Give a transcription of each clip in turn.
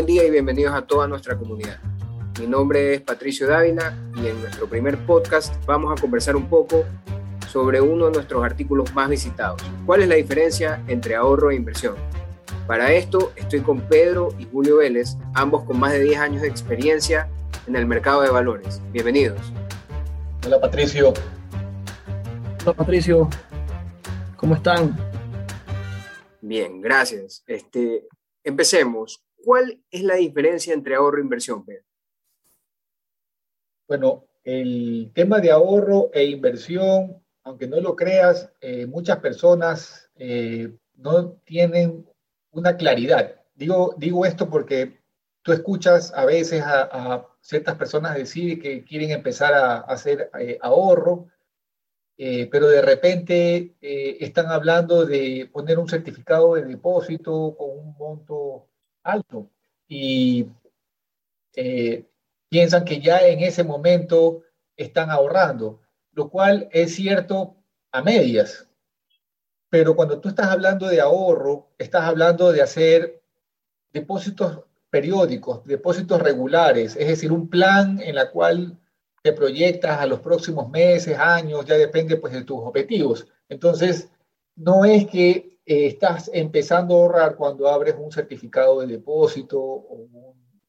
Buen día y bienvenidos a toda nuestra comunidad. Mi nombre es Patricio Dávila y en nuestro primer podcast vamos a conversar un poco sobre uno de nuestros artículos más visitados. ¿Cuál es la diferencia entre ahorro e inversión? Para esto estoy con Pedro y Julio Vélez, ambos con más de 10 años de experiencia en el mercado de valores. Bienvenidos. Hola Patricio. Hola Patricio. ¿Cómo están? Bien, gracias. Este, empecemos. ¿Cuál es la diferencia entre ahorro e inversión, Pedro? Bueno, el tema de ahorro e inversión, aunque no lo creas, eh, muchas personas eh, no tienen una claridad. Digo, digo esto porque tú escuchas a veces a, ciertas personas decir que quieren empezar a, hacer eh, ahorro, pero de repente están hablando de poner un certificado de depósito con un monto alto y eh, piensan que ya en ese momento están ahorrando, lo cual es cierto a medias. Pero cuando tú estás hablando de ahorro, estás hablando de hacer depósitos periódicos, depósitos regulares, es decir, un plan en la cual te proyectas a los próximos meses, años, ya depende pues de tus objetivos. Entonces, no es que eh, estás empezando a ahorrar cuando abres un certificado de depósito o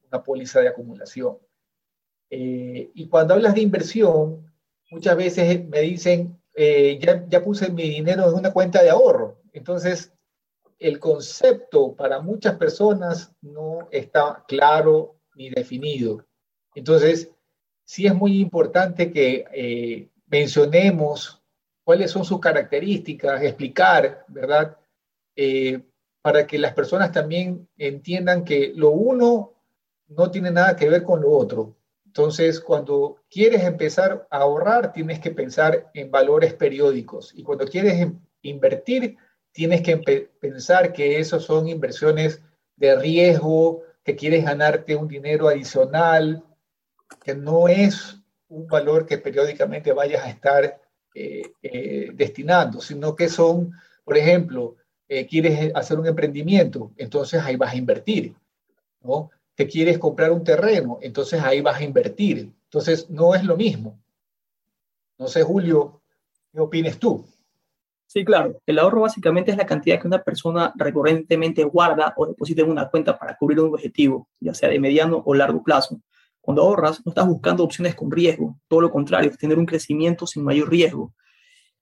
una póliza de acumulación. Eh, y cuando hablas de inversión, muchas veces me dicen, eh, ya, ya puse mi dinero en una cuenta de ahorro. Entonces, el concepto para muchas personas no está claro ni definido. Entonces, sí es muy importante que mencionemos cuáles son sus características, explicar, ¿verdad? Eh, para que las personas también entiendan que lo uno no tiene nada que ver con lo otro. Entonces, cuando quieres empezar a ahorrar, tienes que pensar en valores periódicos. Y cuando quieres invertir, tienes que pensar que esos son inversiones de riesgo, que quieres ganarte un dinero adicional, que no es un valor que periódicamente vayas a estar eh, eh, destinando, sino que son, por ejemplo, eh, quieres hacer un emprendimiento, entonces ahí vas a invertir, ¿no? Te quieres comprar un terreno, entonces ahí vas a invertir. Entonces no es lo mismo. No sé, Julio, ¿qué opinas tú? Sí, claro. El ahorro básicamente es la cantidad que una persona recurrentemente guarda o deposita en una cuenta para cubrir un objetivo, ya sea de mediano o largo plazo. Cuando ahorras, no estás buscando opciones con riesgo, todo lo contrario, tener un crecimiento sin mayor riesgo.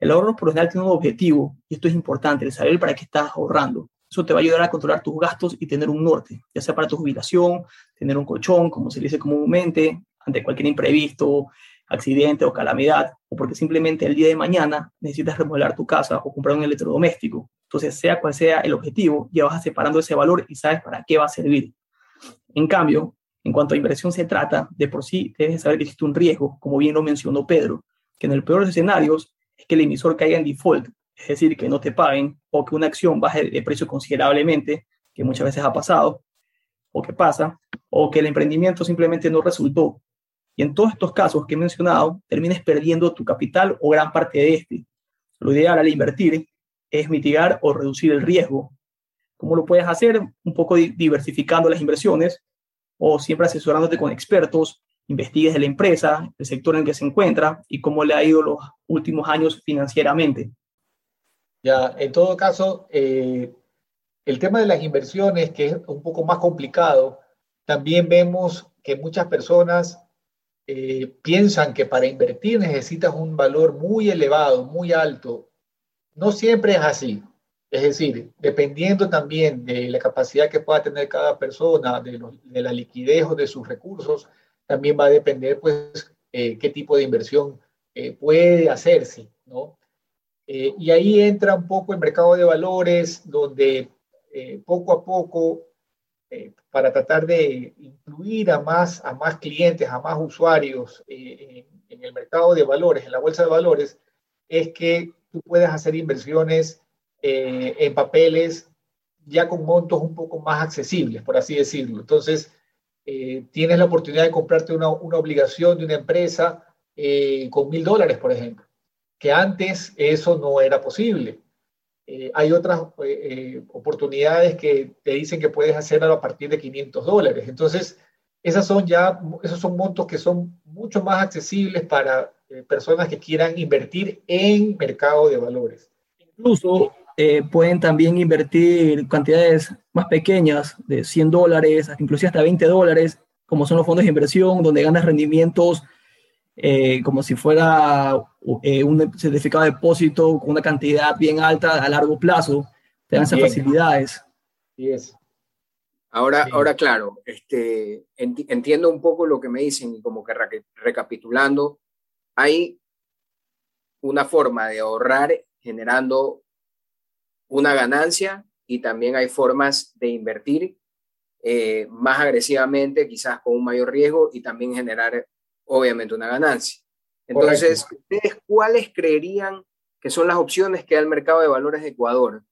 El ahorro por lo general tiene un objetivo, y esto es importante, el saber para qué estás ahorrando. Eso te va a ayudar a controlar tus gastos y tener un norte, ya sea para tu jubilación, tener un colchón, como se dice comúnmente, ante cualquier imprevisto, accidente o calamidad, o porque simplemente el día de mañana necesitas remodelar tu casa o comprar un electrodoméstico. Entonces, sea cual sea el objetivo, ya vas separando ese valor y sabes para qué va a servir. En cambio, en cuanto a inversión se trata, de por sí debes saber que existe un riesgo, como bien lo mencionó Pedro, que en el peor de los escenarios es que el emisor caiga en default, es decir, que no te paguen o que una acción baje de precio considerablemente, que muchas veces ha pasado o que pasa, o que el emprendimiento simplemente no resultó. Y en todos estos casos que he mencionado, termines perdiendo tu capital o gran parte de este. Lo ideal al invertir es mitigar o reducir el riesgo. ¿Cómo lo puedes hacer? Un poco diversificando las inversiones o siempre asesorándote con expertos investigues de la empresa, el sector en el que se encuentra y cómo le ha ido los últimos años financieramente. Ya, en todo caso, eh, el tema de las inversiones, que es un poco más complicado, también vemos que muchas personas eh, piensan que para invertir necesitas un valor muy elevado, muy alto. No siempre es así. Es decir, dependiendo también de la capacidad que pueda tener cada persona, de, de la liquidez o de sus recursos, también va a depender, pues, eh, qué tipo de inversión eh, puede hacerse, ¿no? Eh, y ahí entra un poco el mercado de valores, donde poco a poco, para tratar de incluir a más, a más clientes, a más usuarios en, el mercado de valores, en la bolsa de valores, es que tú puedes hacer inversiones en papeles ya con montos un poco más accesibles, por así decirlo. Entonces, eh, tienes la oportunidad de comprarte una, obligación de una empresa eh, con mil dólares, por ejemplo, que antes eso no era posible. Eh, hay otras eh, oportunidades que te dicen que puedes hacerlo a partir de 500 dólares. Entonces, esas son ya, esos son montos que son mucho más accesibles para personas que quieran invertir en mercado de valores. Incluso pueden también invertir cantidades más pequeñas de 100 dólares, inclusive hasta 20 dólares, como son los fondos de inversión, donde ganas rendimientos eh, como si fuera eh, un certificado de depósito con una cantidad bien alta a largo plazo, te dan esas facilidades. es. Ahora, ahora claro, este, entiendo un poco lo que me dicen y como que recapitulando, hay una forma de ahorrar generando una ganancia y también hay formas de invertir eh, más agresivamente, quizás con un mayor riesgo y también generar obviamente una ganancia. Entonces, ¿ustedes cuáles creerían que son las opciones que da el mercado de valores de Ecuador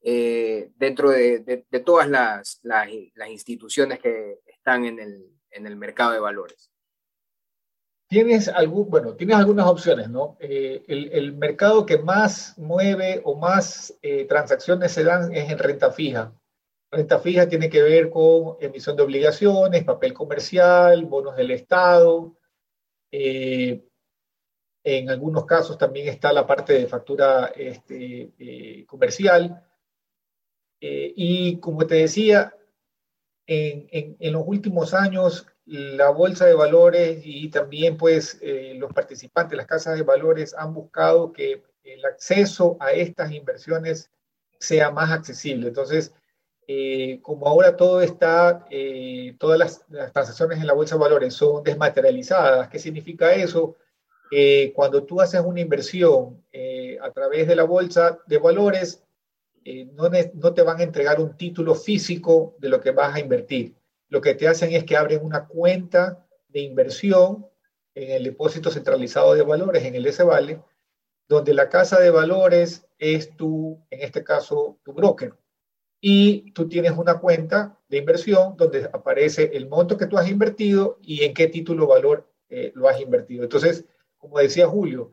eh, dentro de, todas las, las, instituciones que están en el, en el, mercado de valores? Tienes, algún, bueno, tienes algunas opciones, ¿no? Eh, el, mercado que más mueve o más eh, transacciones se dan es en renta fija. Renta fija tiene que ver con emisión de obligaciones, papel comercial, bonos del Estado, eh, en algunos casos también está la parte de factura este, comercial. Y como te decía, en, los últimos años la bolsa de valores y también pues los participantes, las casas de valores han buscado que el acceso a estas inversiones sea más accesible. Entonces, eh, como ahora todo está, eh, todas las, transacciones en la bolsa de valores son desmaterializadas, ¿qué significa eso? cuando tú haces una inversión eh, a través de la bolsa de valores, no, no, te van a entregar un título físico de lo que vas a invertir. Lo que te hacen es que abren una cuenta de inversión en el depósito centralizado de valores, en el SVALE, donde la casa de valores es tu, en este caso, tu broker. Y tú tienes una cuenta de inversión donde aparece el monto que tú has invertido y en qué título valor eh, lo has invertido. Entonces, como decía Julio,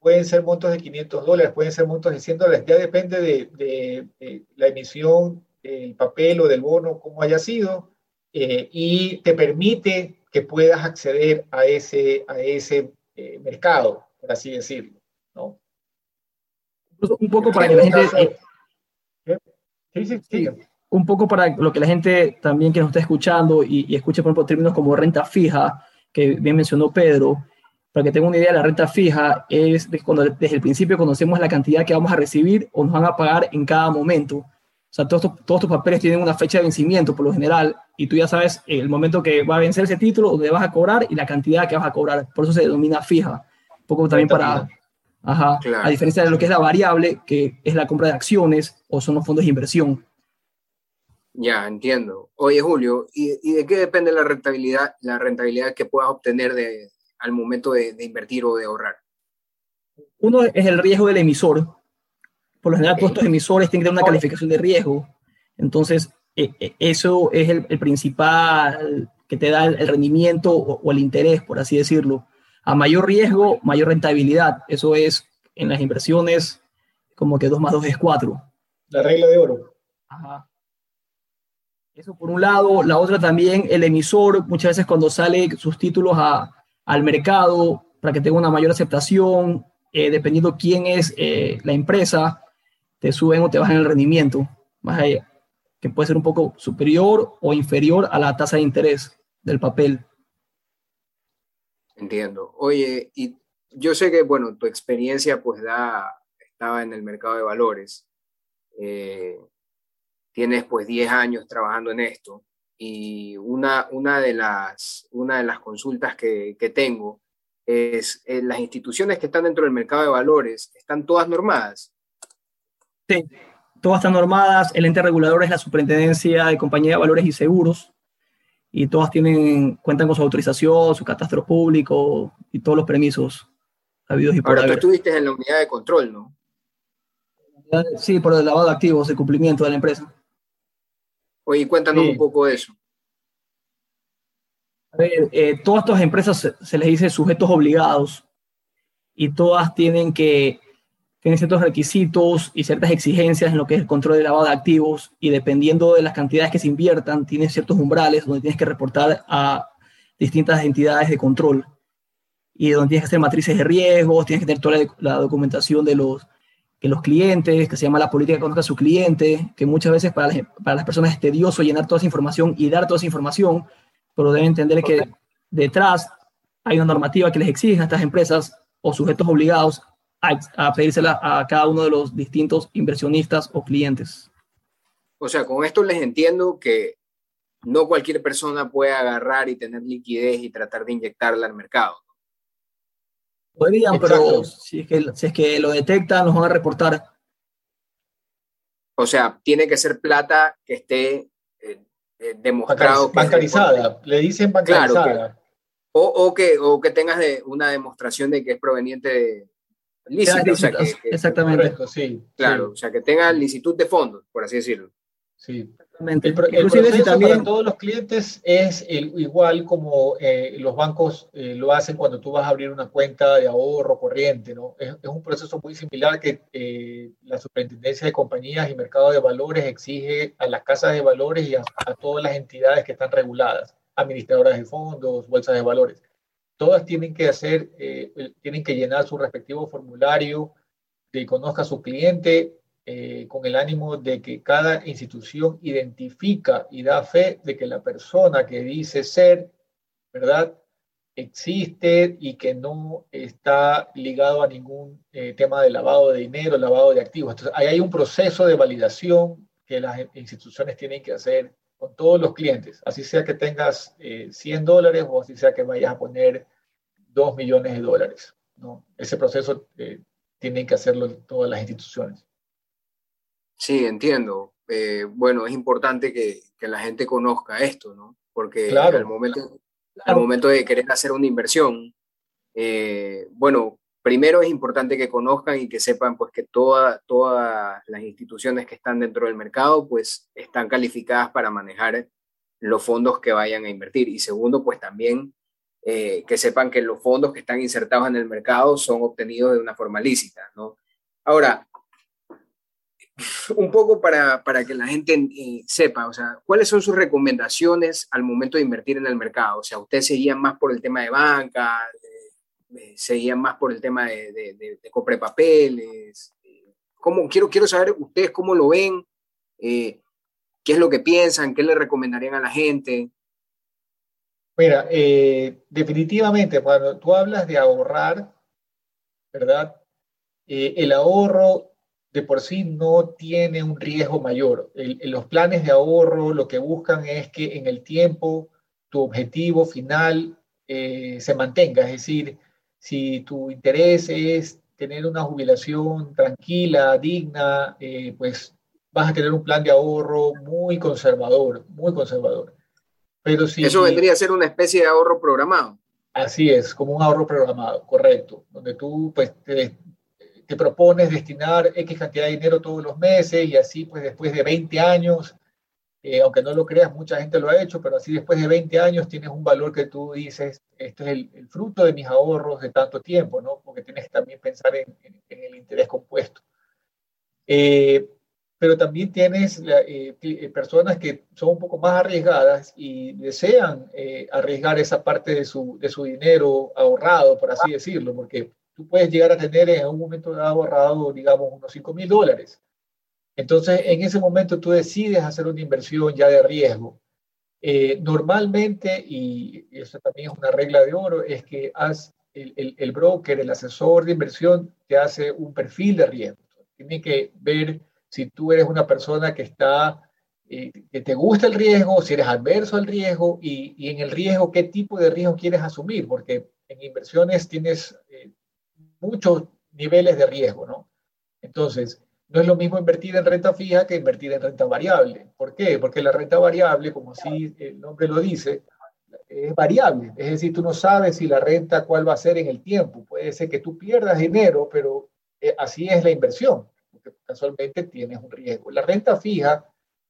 pueden ser montos de 500 dólares, pueden ser montos de 100 dólares, ya depende de, la emisión del papel o del bono, como haya sido, eh, y te permite que puedas acceder a ese, a ese eh, mercado, por así decirlo. ¿no? Un poco para que la gente un poco para lo que la gente también que nos está escuchando y, escuche, por ejemplo, términos como renta fija, que bien mencionó Pedro, para que tenga una idea, la renta fija es cuando desde el principio conocemos la cantidad que vamos a recibir o nos van a pagar en cada momento. O sea, todos todos papeles tienen una fecha de vencimiento por lo general y tú ya sabes el momento que va a vencer ese título, donde vas a cobrar y la cantidad que vas a cobrar. Por eso se denomina fija. Un poco también para, Ajá. A diferencia de lo que es la variable, que es la compra de acciones o son los fondos de inversión. Ya, entiendo. Oye, Julio, ¿y, de qué depende la rentabilidad, la rentabilidad que puedas obtener de, al momento de, invertir o de ahorrar? Uno es el riesgo del emisor. Por lo general, todos estos emisores tienen que tener una calificación de riesgo. Entonces, e, e, eso es el, principal que te da el, rendimiento o, el interés, por así decirlo a mayor riesgo, mayor rentabilidad. Eso es en las inversiones como que 2 más 2 es 4. La regla de oro. Ajá. Eso por un lado. La otra también, el emisor, muchas veces cuando sale sus títulos al mercado, para que tenga una mayor aceptación, eh, dependiendo quién es eh, la empresa, te suben o te bajan el rendimiento, más allá, que puede ser un poco superior o inferior a la tasa de interés del papel. Entiendo. Oye, y yo sé que, bueno, tu experiencia pues da, estaba en el mercado de valores. Eh, tienes pues 10 años trabajando en esto y una, una, de, las, una de las consultas que, tengo es eh, las instituciones que están dentro del mercado de valores, ¿están todas normadas? Sí, todas están normadas. El ente regulador es la Superintendencia de Compañía de Valores y Seguros y todas tienen, cuentan con su autorización, su catastro público y todos los permisos habidos y por Ahora, tú estuviste en la unidad de control, ¿no? Sí, por el lavado de activos, el cumplimiento de la empresa. Oye, cuéntanos un poco de eso. A ver, eh, todas estas empresas se, les dice sujetos obligados y todas tienen que tienen ciertos requisitos y ciertas exigencias en lo que es el control de lavado de activos y dependiendo de las cantidades que se inviertan, tiene ciertos umbrales donde tienes que reportar a distintas entidades de control y donde tienes que hacer matrices de riesgos, tienes que tener toda la, documentación de los, que los clientes, que se llama la política contra su cliente, que muchas veces para las, para las personas es tedioso llenar toda esa información y dar toda esa información, pero deben entender que detrás hay una normativa que les exige a estas empresas o sujetos obligados a, pedírsela a cada uno de los distintos inversionistas o clientes. O sea, con esto les entiendo que no cualquier persona puede agarrar y tener liquidez y tratar de inyectarla al mercado. Podrían, pero si es, que, si es que lo detectan, nos van a reportar. O sea, tiene que ser plata que esté eh, eh, demostrado. Bancarizada, le dicen bancarizada. o, o, que, o que tengas de, una demostración de que es proveniente de, exactamente. sí. Claro, o sea, que tenga licitud de fondos, por así decirlo. Sí. El, el proceso también... para todos los clientes es igual como eh, los bancos eh, lo hacen cuando tú vas a abrir una cuenta de ahorro corriente, ¿no? Es, un proceso muy similar que eh, la Superintendencia de Compañías y Mercado de Valores exige a las casas de valores y a todas las entidades que están reguladas, administradoras de fondos, bolsas de valores todas tienen que hacer, eh, tienen que llenar su respectivo formulario que conozca a su cliente eh, con el ánimo de que cada institución identifica y da fe de que la persona que dice ser, ¿verdad? existe y que no está ligado a ningún eh, tema de lavado de dinero, lavado de activos. Entonces, ahí hay un proceso de validación que las instituciones tienen que hacer con todos los clientes, así sea que tengas 100 dólares o así sea que vayas a poner 2 millones de dólares. ¿no? Ese proceso eh, tienen que hacerlo todas las instituciones. Sí, entiendo. Eh, bueno, es importante que, que, la gente conozca esto, ¿no? Porque claro. al, momento, al momento de querer hacer una inversión, eh, bueno, primero es importante que conozcan y que sepan pues que toda, todas las instituciones que están dentro del mercado pues están calificadas para manejar los fondos que vayan a invertir. Y segundo, pues también eh, que sepan que los fondos que están insertados en el mercado son obtenidos de una forma lícita. ¿no? Ahora, un poco para, para que la gente eh, sepa, o sea, ¿cuáles son sus recomendaciones al momento de invertir en el mercado? O sea, ¿ustedes seguían más por el tema de banca? Seguían más por el tema de, de, de, de papeles. ¿Cómo, quiero, quiero saber ustedes cómo lo ven, eh, qué es lo que piensan, qué le recomendarían a la gente. Mira, eh, definitivamente, cuando tú hablas de ahorrar, ¿verdad? Eh, el ahorro de por sí no tiene un riesgo mayor. los planes de ahorro lo que buscan es que en el tiempo tu objetivo final se mantenga, es decir, si tu interés es tener una jubilación tranquila, digna, eh, pues vas a tener un plan de ahorro muy conservador, muy conservador. Pero si, Eso vendría a ser una especie de ahorro programado. Así es, como un ahorro programado, correcto, donde tú pues te, te propones destinar X cantidad de dinero todos los meses y así pues después de 20 años eh, aunque no lo creas, mucha gente lo ha hecho, pero así después de 20 años tienes un valor que tú dices, esto es el, fruto de mis ahorros de tanto tiempo, ¿no? Porque tienes que también pensar en, el interés compuesto. Eh, pero también tienes eh, personas que son un poco más arriesgadas y desean arriesgar esa parte de su, de su dinero ahorrado, por así decirlo, porque tú puedes llegar a tener en un momento dado ahorrado, digamos, unos 5 mil dólares entonces, en ese momento tú decides hacer una inversión ya de riesgo. Eh, normalmente, y eso también es una regla de oro, es que el, broker, el asesor de inversión, te hace un perfil de riesgo. Tiene que ver si tú eres una persona que está, eh, que te gusta el riesgo, si eres adverso al riesgo y, y, en el riesgo, qué tipo de riesgo quieres asumir, porque en inversiones tienes eh, muchos niveles de riesgo, ¿no? Entonces, no es lo mismo invertir en renta fija que invertir en renta variable. ¿Por qué? Porque la renta variable, como así el nombre lo dice, es variable. Es decir, tú no sabes si la renta cuál va a ser en el tiempo. Puede ser que tú pierdas dinero, pero eh, así es la inversión, porque casualmente tienes un riesgo. La renta fija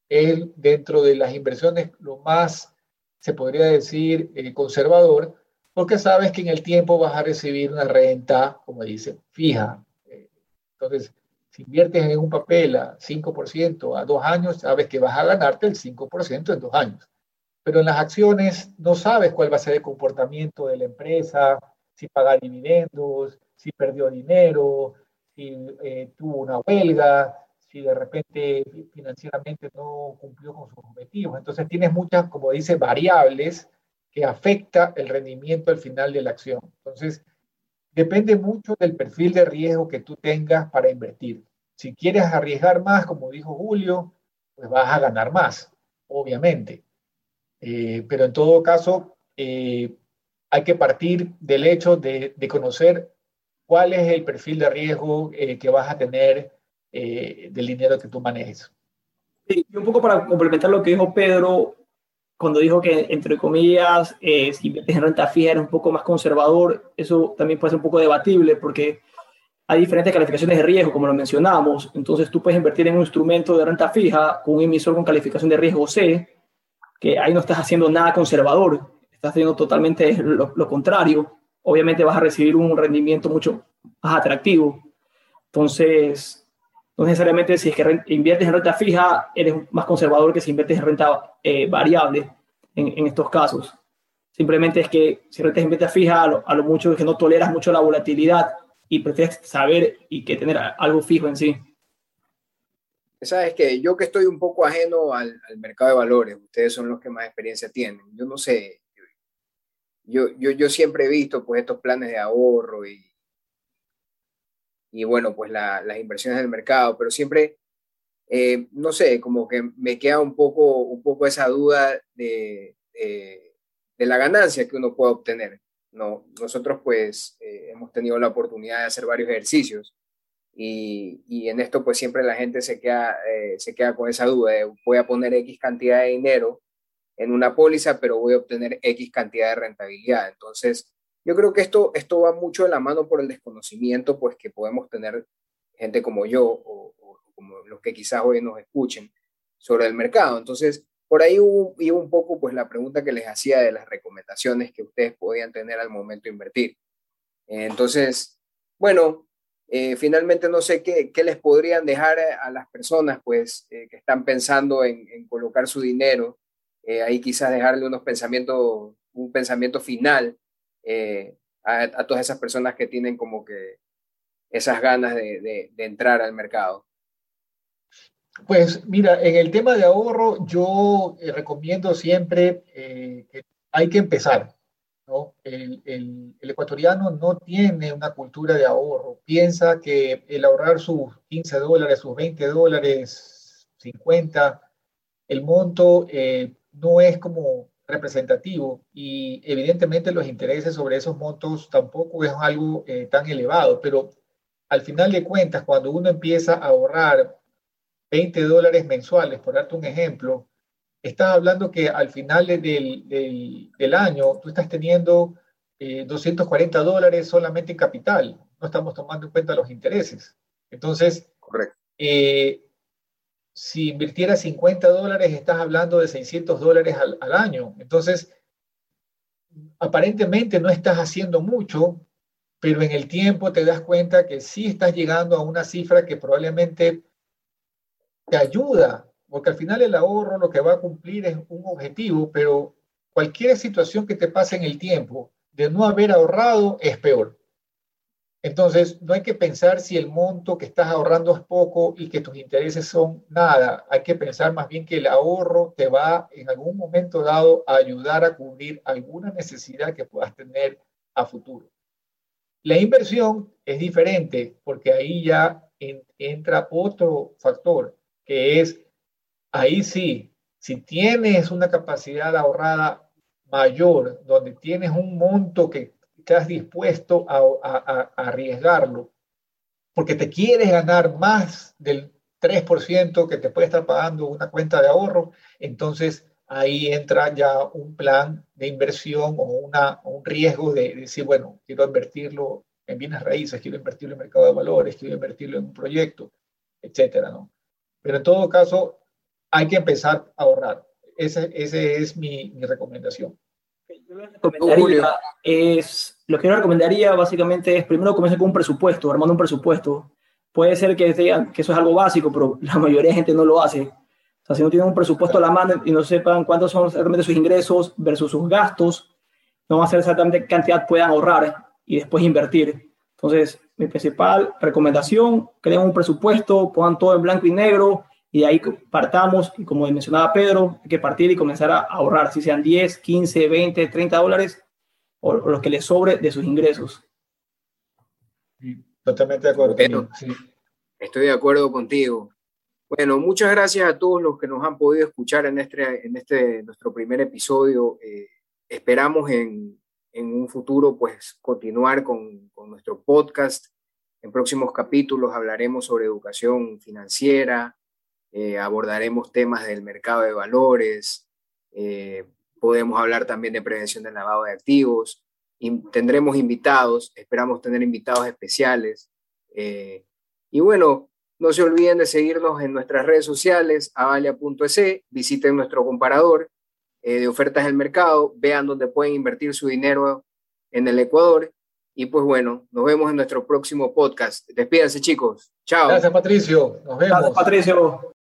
es dentro de las inversiones lo más, se podría decir, eh, conservador, porque sabes que en el tiempo vas a recibir una renta, como dice, fija, Entonces, si inviertes en un papel a 5% a dos años, sabes que vas a ganarte el 5% en dos años. Pero en las acciones no sabes cuál va a ser el comportamiento de la empresa, si paga dividendos, si perdió dinero, si eh, tuvo una huelga, si de repente financieramente no cumplió con sus objetivos. Entonces tienes muchas, como dice, variables que afecta el rendimiento al final de la acción. Entonces, depende mucho del perfil de riesgo que tú tengas para invertir. Si quieres arriesgar más, como dijo Julio, pues vas a ganar más, obviamente. Eh, pero en todo caso, eh, hay que partir del hecho de, conocer cuál es el perfil de riesgo eh, que vas a tener del dinero que tú manejes. y un poco para complementar lo que dijo Pedro, cuando dijo que, entre comillas, eh, si inviertes en renta fija era un poco más conservador, eso también puede ser un poco debatible porque hay diferentes calificaciones de riesgo, como lo mencionamos. Entonces, tú puedes invertir en un instrumento de renta fija con un emisor con calificación de riesgo C, que ahí no estás haciendo nada conservador, estás haciendo totalmente lo, lo contrario. Obviamente vas a recibir un rendimiento mucho más atractivo. Entonces, no necesariamente si es que inviertes en renta fija, eres más conservador que si inviertes en renta eh, variable en, estos casos. Simplemente es que si rentas en renta fija, a lo, mucho es que no toleras mucho la volatilidad y prefieres saber y que tener algo fijo en sí. Sabes que yo que estoy un poco ajeno al, mercado de valores, ustedes son los que más experiencia tienen. Yo no sé, yo, yo, yo siempre he visto pues estos planes de ahorro y, y bueno, pues las inversiones del mercado, pero siempre, eh, no sé, como que me queda un poco, un poco esa duda de, de, la ganancia que uno puede obtener. No, nosotros pues eh, hemos tenido la oportunidad de hacer varios ejercicios y, y en esto pues siempre la gente se queda, eh, se queda con esa duda de voy a poner X cantidad de dinero en una póliza, pero voy a obtener X cantidad de rentabilidad. Entonces, yo creo que esto, esto va mucho de la mano por el desconocimiento pues, que podemos tener gente como yo o, como los que quizás hoy nos escuchen sobre el mercado. Entonces, por ahí hubo, un poco pues, la pregunta que les hacía de las recomendaciones que ustedes podían tener al momento de invertir. Entonces, bueno, eh, finalmente no sé qué, qué, les podrían dejar a las personas pues, eh, que están pensando en, colocar su dinero. Eh, ahí quizás dejarle unos pensamientos, un pensamiento final eh, a, todas esas personas que tienen como que esas ganas de, entrar al mercado? Pues mira, en el tema de ahorro yo eh, recomiendo siempre eh, que hay que empezar. ¿no? El, el, ecuatoriano no tiene una cultura de ahorro. Piensa que el ahorrar sus 15 dólares, sus 20 dólares, 50, el monto no es como representativo y evidentemente los intereses sobre esos montos tampoco es algo eh, tan elevado, pero al final de cuentas, cuando uno empieza a ahorrar 20 dólares mensuales, por darte un ejemplo, estás hablando que al final del, del, año tú estás teniendo 240 eh, dólares solamente en capital, no estamos tomando en cuenta los intereses. Entonces, Correcto. Eh, si invirtieras 50 dólares, estás hablando de 600 dólares al, año. Entonces, aparentemente no estás haciendo mucho, pero en el tiempo te das cuenta que sí estás llegando a una cifra que probablemente te ayuda, porque al final el ahorro lo que va a cumplir es un objetivo, pero cualquier situación que te pase en el tiempo de no haber ahorrado es peor. Entonces, no hay que pensar si el monto que estás ahorrando es poco y que tus intereses son nada. Hay que pensar más bien que el ahorro te va en algún momento dado a ayudar a cubrir alguna necesidad que puedas tener a futuro. La inversión es diferente porque ahí ya entra otro factor, que es, ahí sí, si tienes una capacidad ahorrada mayor, donde tienes un monto que estás dispuesto a, arriesgarlo, porque te quieres ganar más del 3% que te puede estar pagando una cuenta de ahorro, entonces ahí entra ya un plan de inversión o un riesgo de, decir, bueno, quiero invertirlo en bienes raíces, quiero invertirlo en mercado de valores, quiero invertirlo en un proyecto, etcétera, ¿no? Pero en todo caso, hay que empezar a ahorrar. Esa ese es mi recomendación. Yo recomendaría es, lo que yo recomendaría básicamente es primero comenzar con un presupuesto, armando un presupuesto, puede ser que digan que eso es algo básico, pero la mayoría de gente no lo hace. O sea, si no tienen un presupuesto a la mano y no sepan cuántos son realmente sus ingresos versus sus gastos, no van a saber exactamente qué cantidad puedan ahorrar y después invertir. Entonces, mi principal recomendación, creen un presupuesto, pongan todo en blanco y negro y de ahí partamos. Y como mencionaba Pedro, hay que partir y comenzar a ahorrar, si sean 10, 15, 20, 30 dólares o, los que les sobre de sus ingresos. Totalmente de acuerdo. Estoy de acuerdo contigo. Bueno, muchas gracias a todos los que nos han podido escuchar en este, en este nuestro primer episodio. Eh, esperamos en, en, un futuro pues continuar con, con, nuestro podcast. En próximos capítulos hablaremos sobre educación financiera, eh, abordaremos temas del mercado de valores, eh, podemos hablar también de prevención del lavado de activos, y tendremos invitados, esperamos tener invitados especiales. Eh, y bueno, no se olviden de seguirnos en nuestras redes sociales, avalia.es, visiten nuestro comparador de ofertas del mercado, vean dónde pueden invertir su dinero en el Ecuador. Y pues bueno, nos vemos en nuestro próximo podcast. Despídense chicos. Chao. Gracias Patricio. Nos vemos. Gracias Patricio.